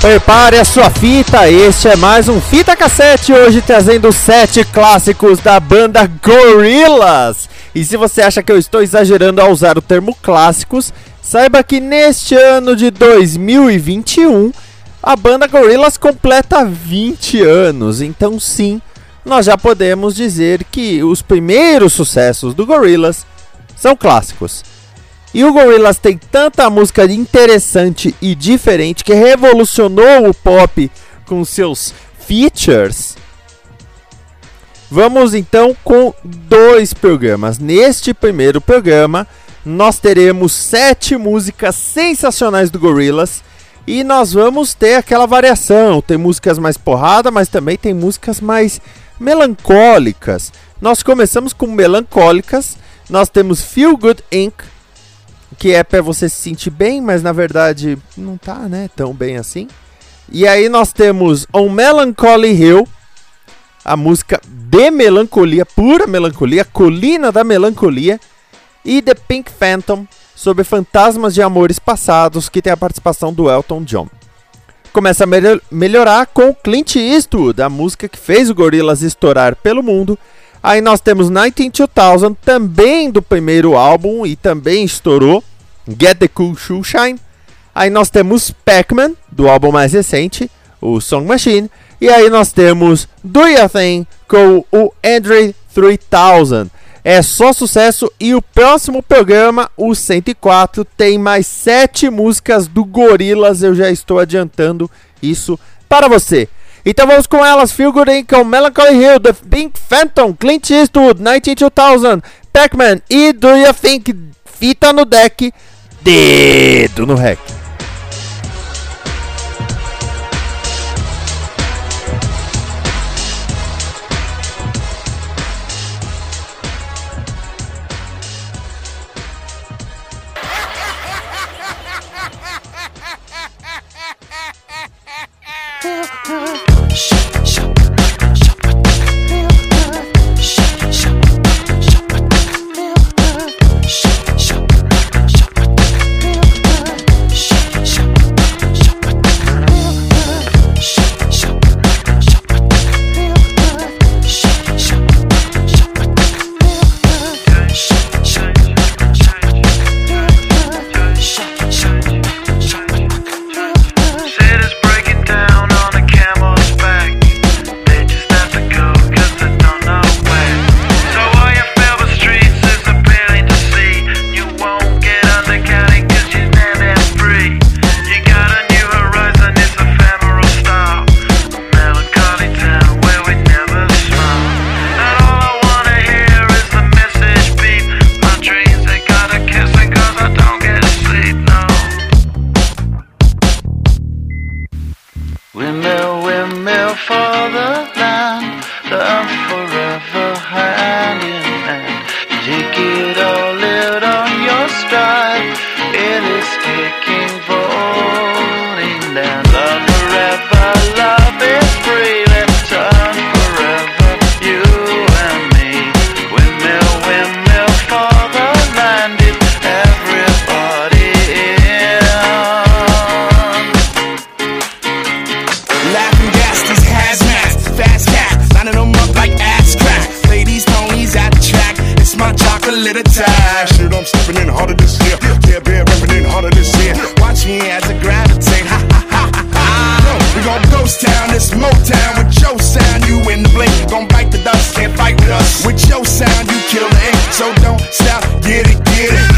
Prepare a sua fita, este é mais um Fita Cassete, hoje trazendo sete clássicos da banda Gorillaz. E se você acha que eu estou exagerando ao usar o termo clássicos, saiba que neste ano de 2021 a banda Gorillaz completa 20 anos. Então sim, nós já podemos dizer que os primeiros sucessos do Gorillaz são clássicos. E o Gorillaz tem tanta música interessante e diferente que revolucionou o pop com seus features. Vamos então com dois programas. Neste primeiro programa, nós teremos sete músicas sensacionais do Gorillaz e nós vamos ter aquela variação. Tem músicas mais porrada, mas também tem músicas mais melancólicas. Nós começamos com melancólicas. Nós temos Feel Good Inc que é para você se sentir bem, mas na verdade não tá, né, tão bem assim. E aí nós temos On Melancholy Hill, a música de melancolia, pura melancolia, Colina da Melancolia, e The Pink Phantom, sobre fantasmas de amores passados, que tem a participação do Elton John. Começa a melhorar com Clint Eastwood, a música que fez o Gorillaz estourar pelo mundo, Aí nós temos 192000, também do primeiro álbum e também estourou. Get the Cool Shoe Shine. Aí nós temos Pac-Man, do álbum mais recente, o Song Machine. E aí nós temos Do Your Thing com o Andre 3000. É só sucesso e o próximo programa, o 104, tem mais 7 músicas do Gorillaz. Eu já estou adiantando isso para você. Então vamos com elas, Feel Good Melancholy Hill, The Pink Phantom, Clint Eastwood, 19200, Pac-Man e Do You Think Fita no deck, dedo no rec. your sound, you killing. So don't stop, get it, get it.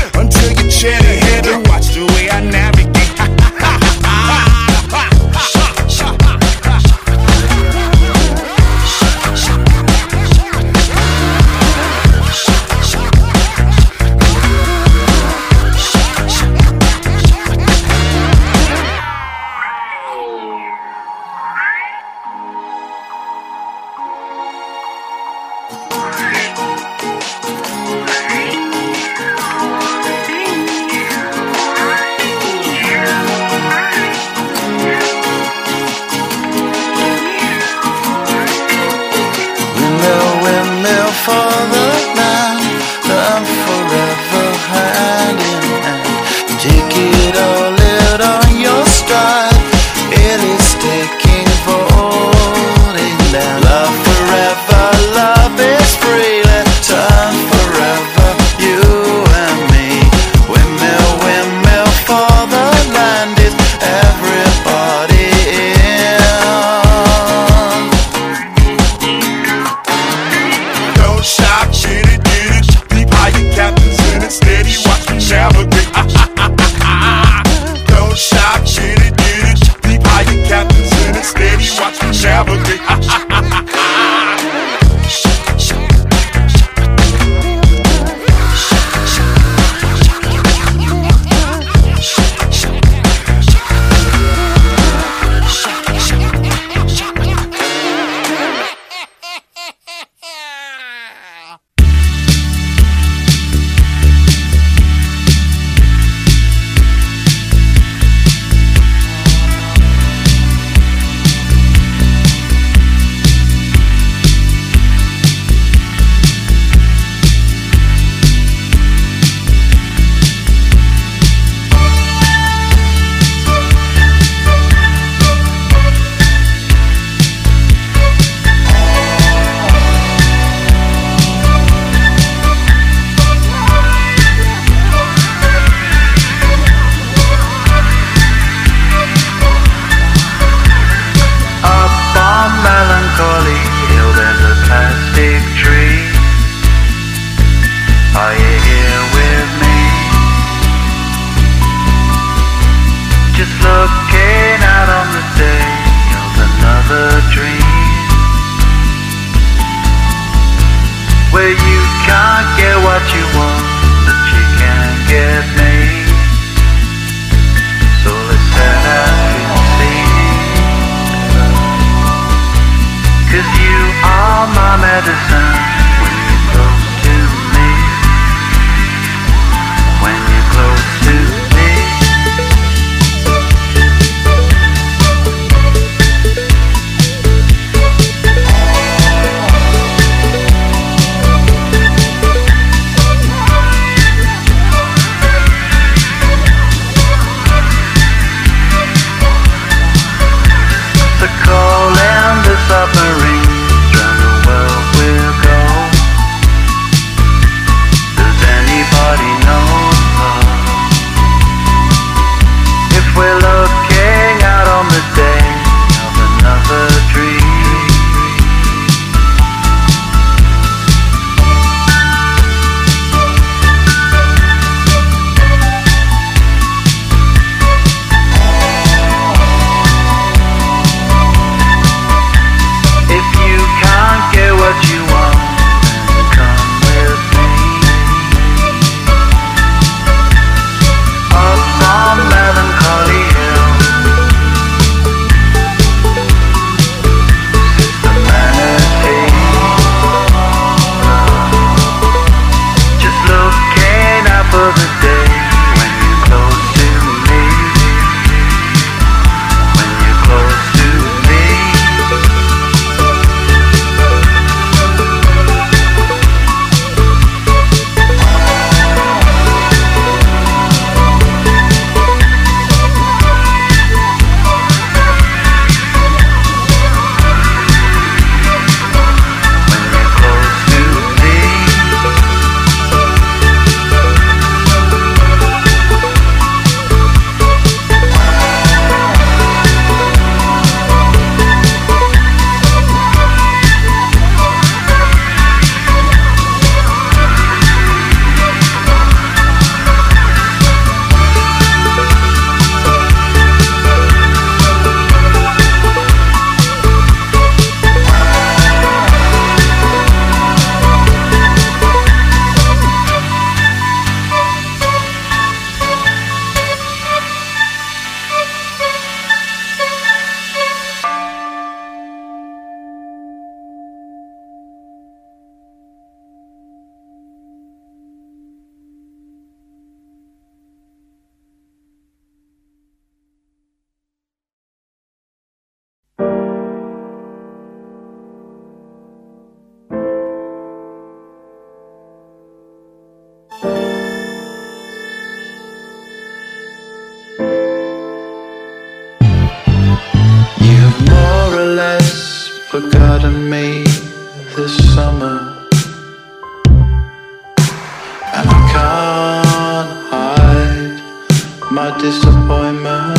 my disappointment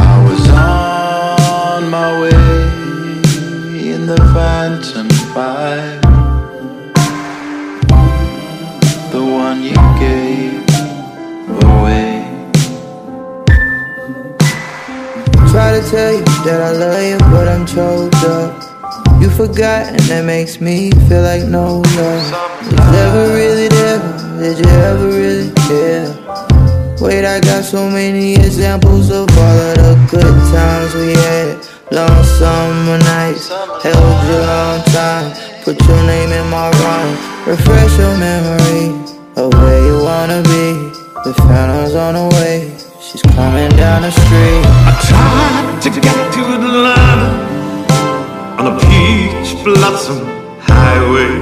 I was on my way in the Phantom 5 The one you gave away Try to tell you that I love you but I'm choked up you forgot and that makes me feel like no love Was ever really there? Did you ever really care? Wait, I got so many examples of all of the good times we had. Long summer nights, held you long time. Put your name in my rhyme, refresh your memory of where you wanna be. The phantom's on the way, she's coming down the street. I tried to get to Atlanta on a peach blossom highway.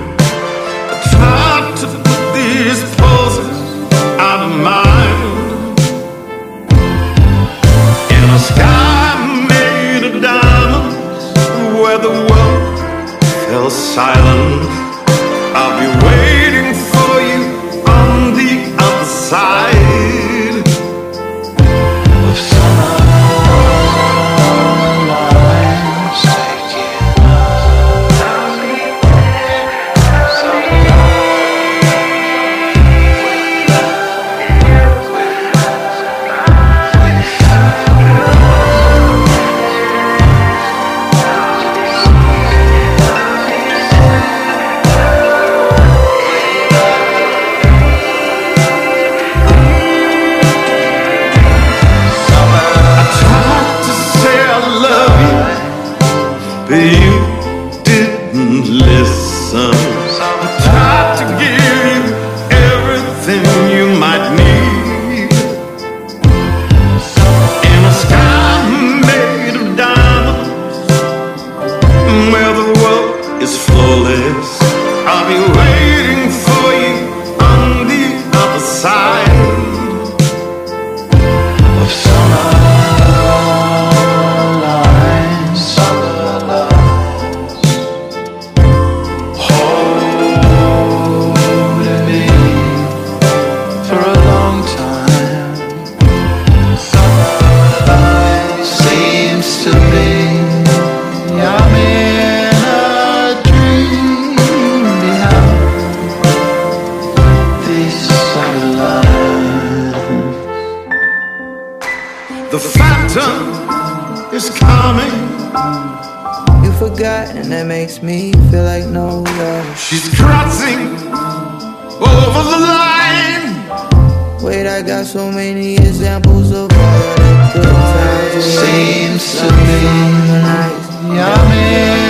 I tried to put these poses so many examples of all the good times. Seems to Long me summer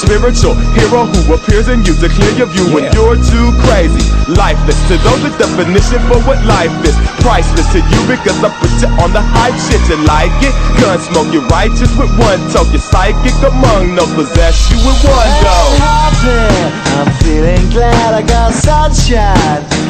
spiritual hero who appears in you to clear your view when you're too crazy. Lifeless to those, the definition for what life is. Priceless to you because I put you on the hype shit. You like it? Gun smoke, you're righteous with one toe. You're psychic among no possess you with one go. I'm feeling glad I got sunshine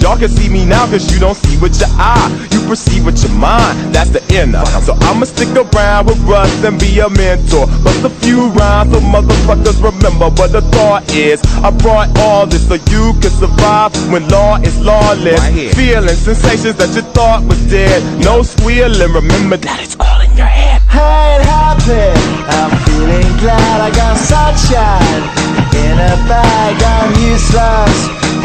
Y'all can see me now cause you don't see with your eye. You perceive with your mind, that's the inner. So I'ma stick around with Russ and be a mentor. Bust a few rhymes so motherfuckers remember what the thought is. I brought all this so you can survive when law is lawless. Feeling sensations that you thought was dead. No squealing, remember that it's all in your head. I ain't happy, I'm feeling glad I got sunshine in a bag. I'm useless,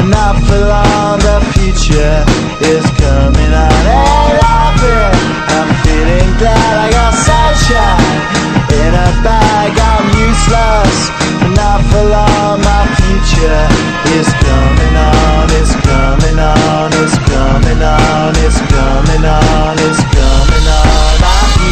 not for long. The future is coming on. Ain't happy, I'm feeling glad I got sunshine in a bag. I'm useless, not for long. My future is coming on. It's coming on. It's coming on. It's coming on. It's coming on.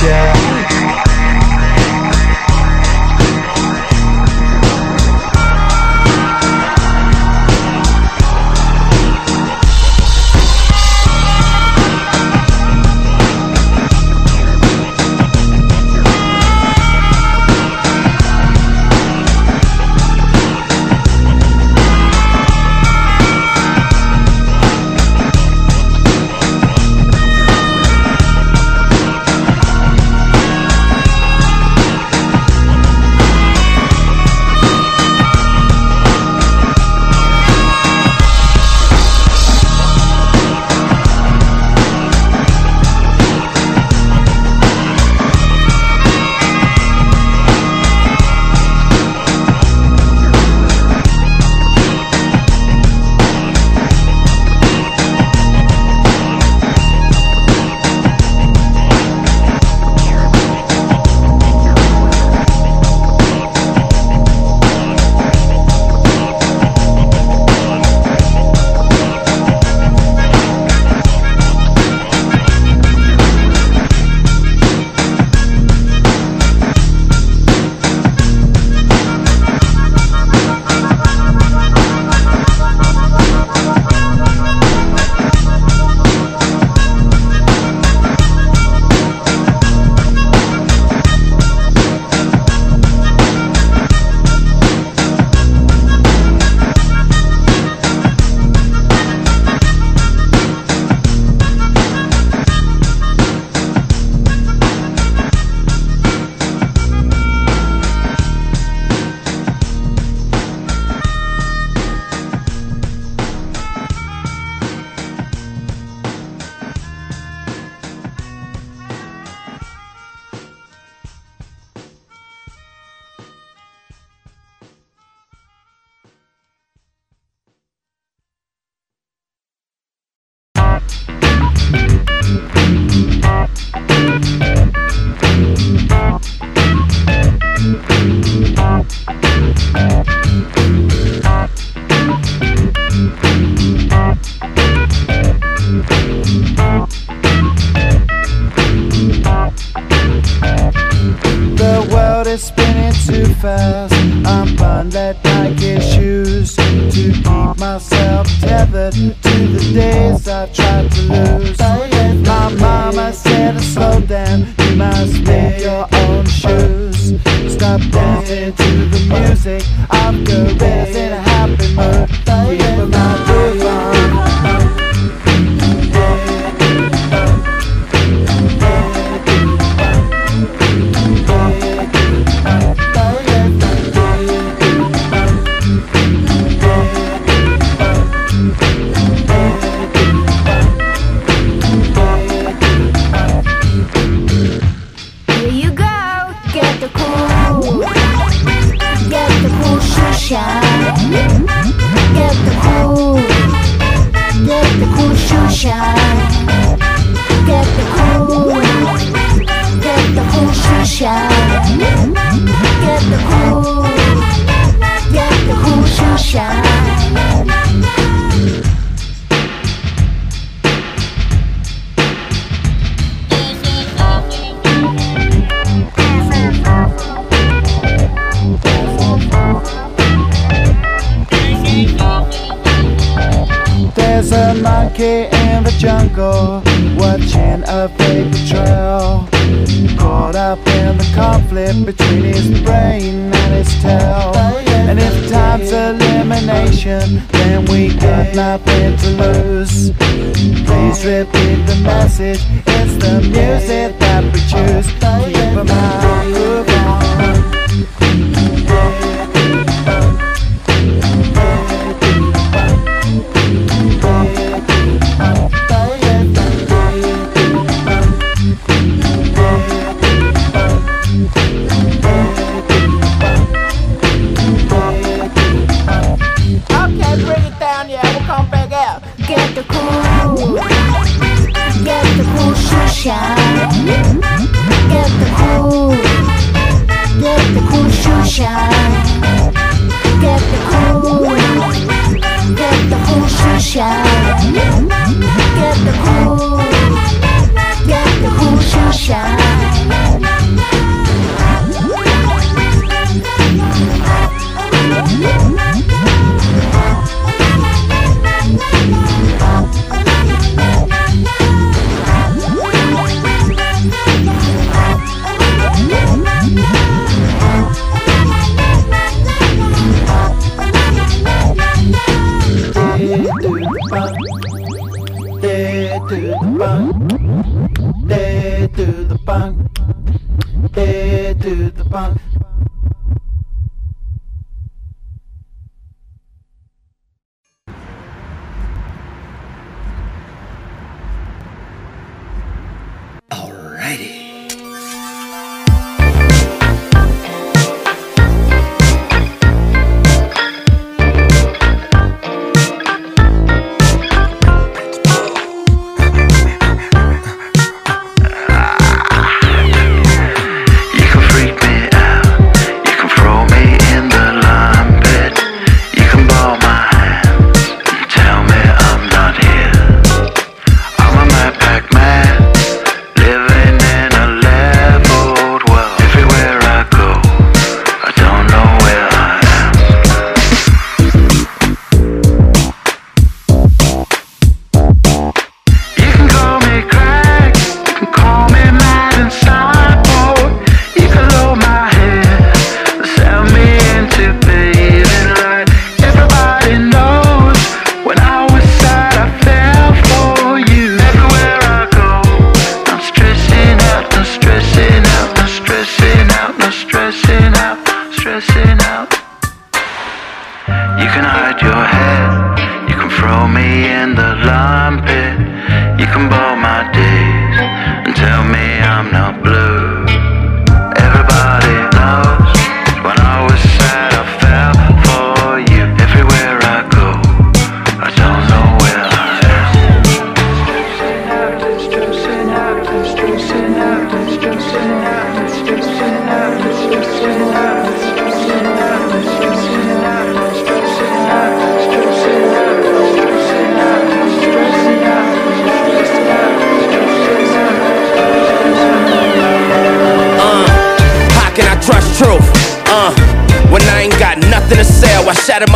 My too fast. I'm bound let my shoes to keep myself tethered to the days I tried to lose. My mama said to slow down, you must make your own shoes. Stop dancing to the music, I'm caressing happy mood. 샤. my pencilers. Please repeat the message. It's the music.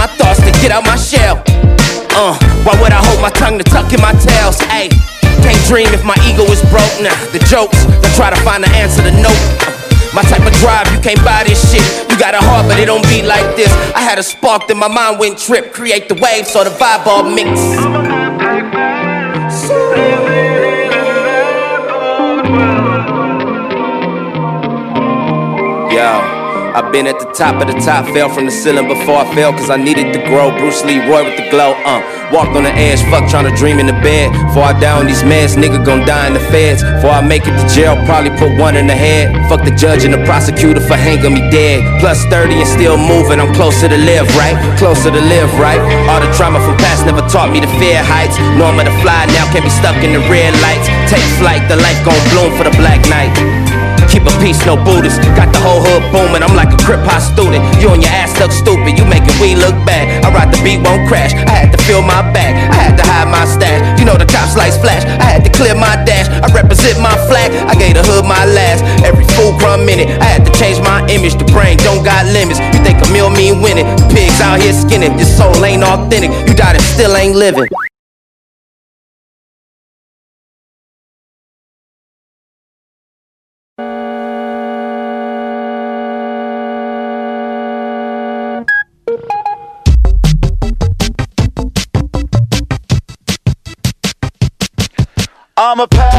my thoughts to get out my shell. Uh, why would I hold my tongue to tuck in my tails? Ayy, can't dream if my ego is broke. Nah, the jokes, they try to find the answer to nope. My type of drive, you can't buy this shit. You got a heart, but it don't beat like this. I had a spark, then my mind went trip. Create the wave, so the vibe all mixed. Yo. I've been at the top of the top, fell from the ceiling before I fell, cause I needed to grow. Bruce Lee, Roy with the glow, uh. Walked on the edge, fuck trying to dream in the bed. Before I die on these meds, nigga gon' die in the feds. Before I make it to jail, probably put one in the head. Fuck the judge and the prosecutor for hanging me dead. Plus 30 and still moving, I'm closer to live, right? Closer to live, right? All the trauma from past never taught me to fear heights. I'm to fly now, can't be stuck in the red lights. Take flight, the life gon' bloom for the black night. Keep a peace, no Buddhist. Got the whole hood booming. I'm like a crip hop student. You and your ass look stupid. You making we look bad. I ride the beat, won't crash. I had to fill my bag. I had to hide my stash. You know the cops lights flash. I had to clear my dash. I represent my flag. I gave the hood my last. Every fool crumb minute. I had to change my image. The brain don't got limits. You think a meal mean winning? Pigs out here skinning. Your soul ain't authentic. You died and still ain't living. I'm a pale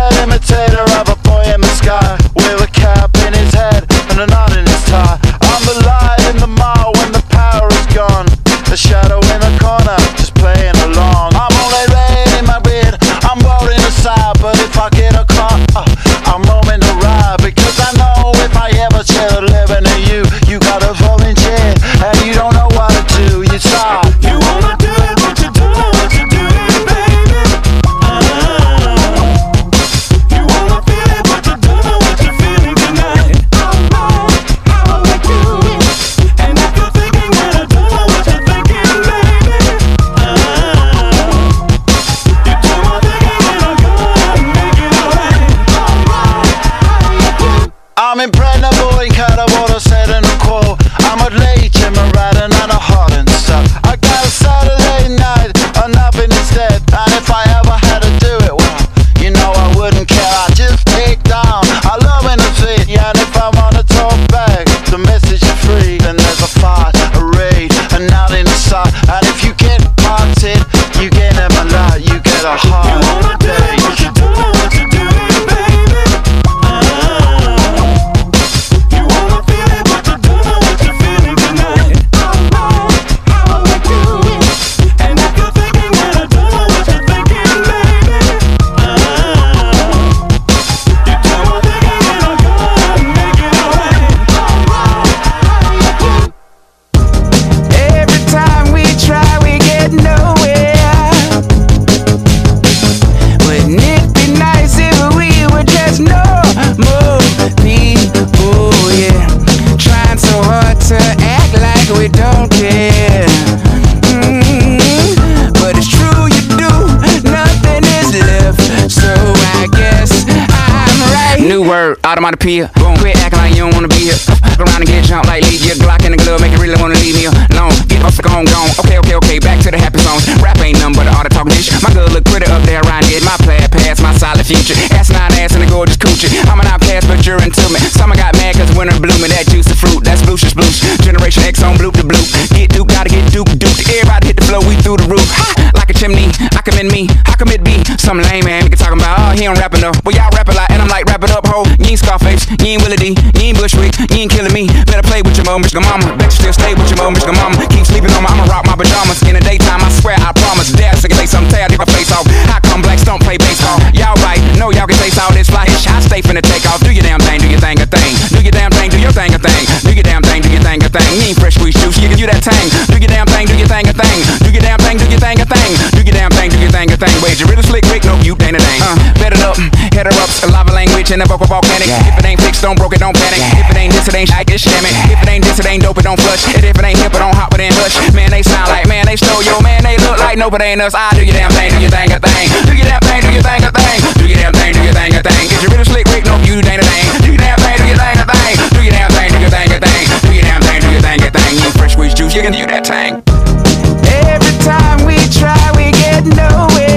Word, automatopoeia. Boom. Quit acting like you don't wanna be here. Fuck around and get jumped like leave your Glock in the glove, make you really wanna leave me alone. Get off the gone, gone. Okay, okay, okay, back to the happy zone. Rap ain't nothing but an art of talking dish. My girl look pretty up there around it. My plaid past, my solid future. Ass nine ass and a gorgeous coochie. I'm an outcast, but you're into me. Summer got mad cause winter blooming. That juice of fruit, that's blucious blues. Generation X on bloop to bloop. Get duke, gotta get duke, duke. Everybody hit the flow, we through the roof. Ha! Chimney, I commend me. How come be some lame man? Can talking about, oh, he don't rap enough. Well, y'all rap a lot, and I'm like, wrap it up, ho. You ain't Scarface, you ain't Willie D, you ain't Bushwick, you ain't killing me. Better play with your mom, Michigan mama. Bet you still stay with your mom, Michigan mama. Keep sleeping on me, I'ma rock my pajamas. In the daytime, I swear, I promise. Dad, sick say something, tear my face off. How come blacks don't play baseball? Y'all right, know y'all can taste all this fly. I stay finna take off. Do your damn thing, do your thing, a thing. Do your damn thing, do your thing, a thing. Do your damn thing, do your thing, a thing. You ain't fresh squeeze juice, you can do that thing. Do your damn thing, do your thing, a thing. Do your damn thing, do your thing, a thing. Do your damn thing, do your thing, a thing. Wait, you really Slick Rick? No, you ain't a thing. Uh, bet it up, head her up, lava language and a vocal volcanic. If it ain't fixed, don't broke it, don't panic. If it ain't this, it ain't shit, it's shammy. If it ain't this, it ain't dope, it don't flush. And if it ain't hip, it don't hop, it ain't hush. Man, they sound like, man, they stole yo, man, they look like no, but ain't us. I do your damn thing, do your thing, a thing. Do your damn thing, do your thing, a thing. Do your damn thing, do your thing, a thing. Is you really Slick Rick? No, you ain't a thing. Do your damn thing, do your thing, a thing. Do your damn thing, do your thing, a thing. Do your damn thing, do your thing, a thing. You fresh squeeze juice, you can do that thing. Every time we try, we get nowhere.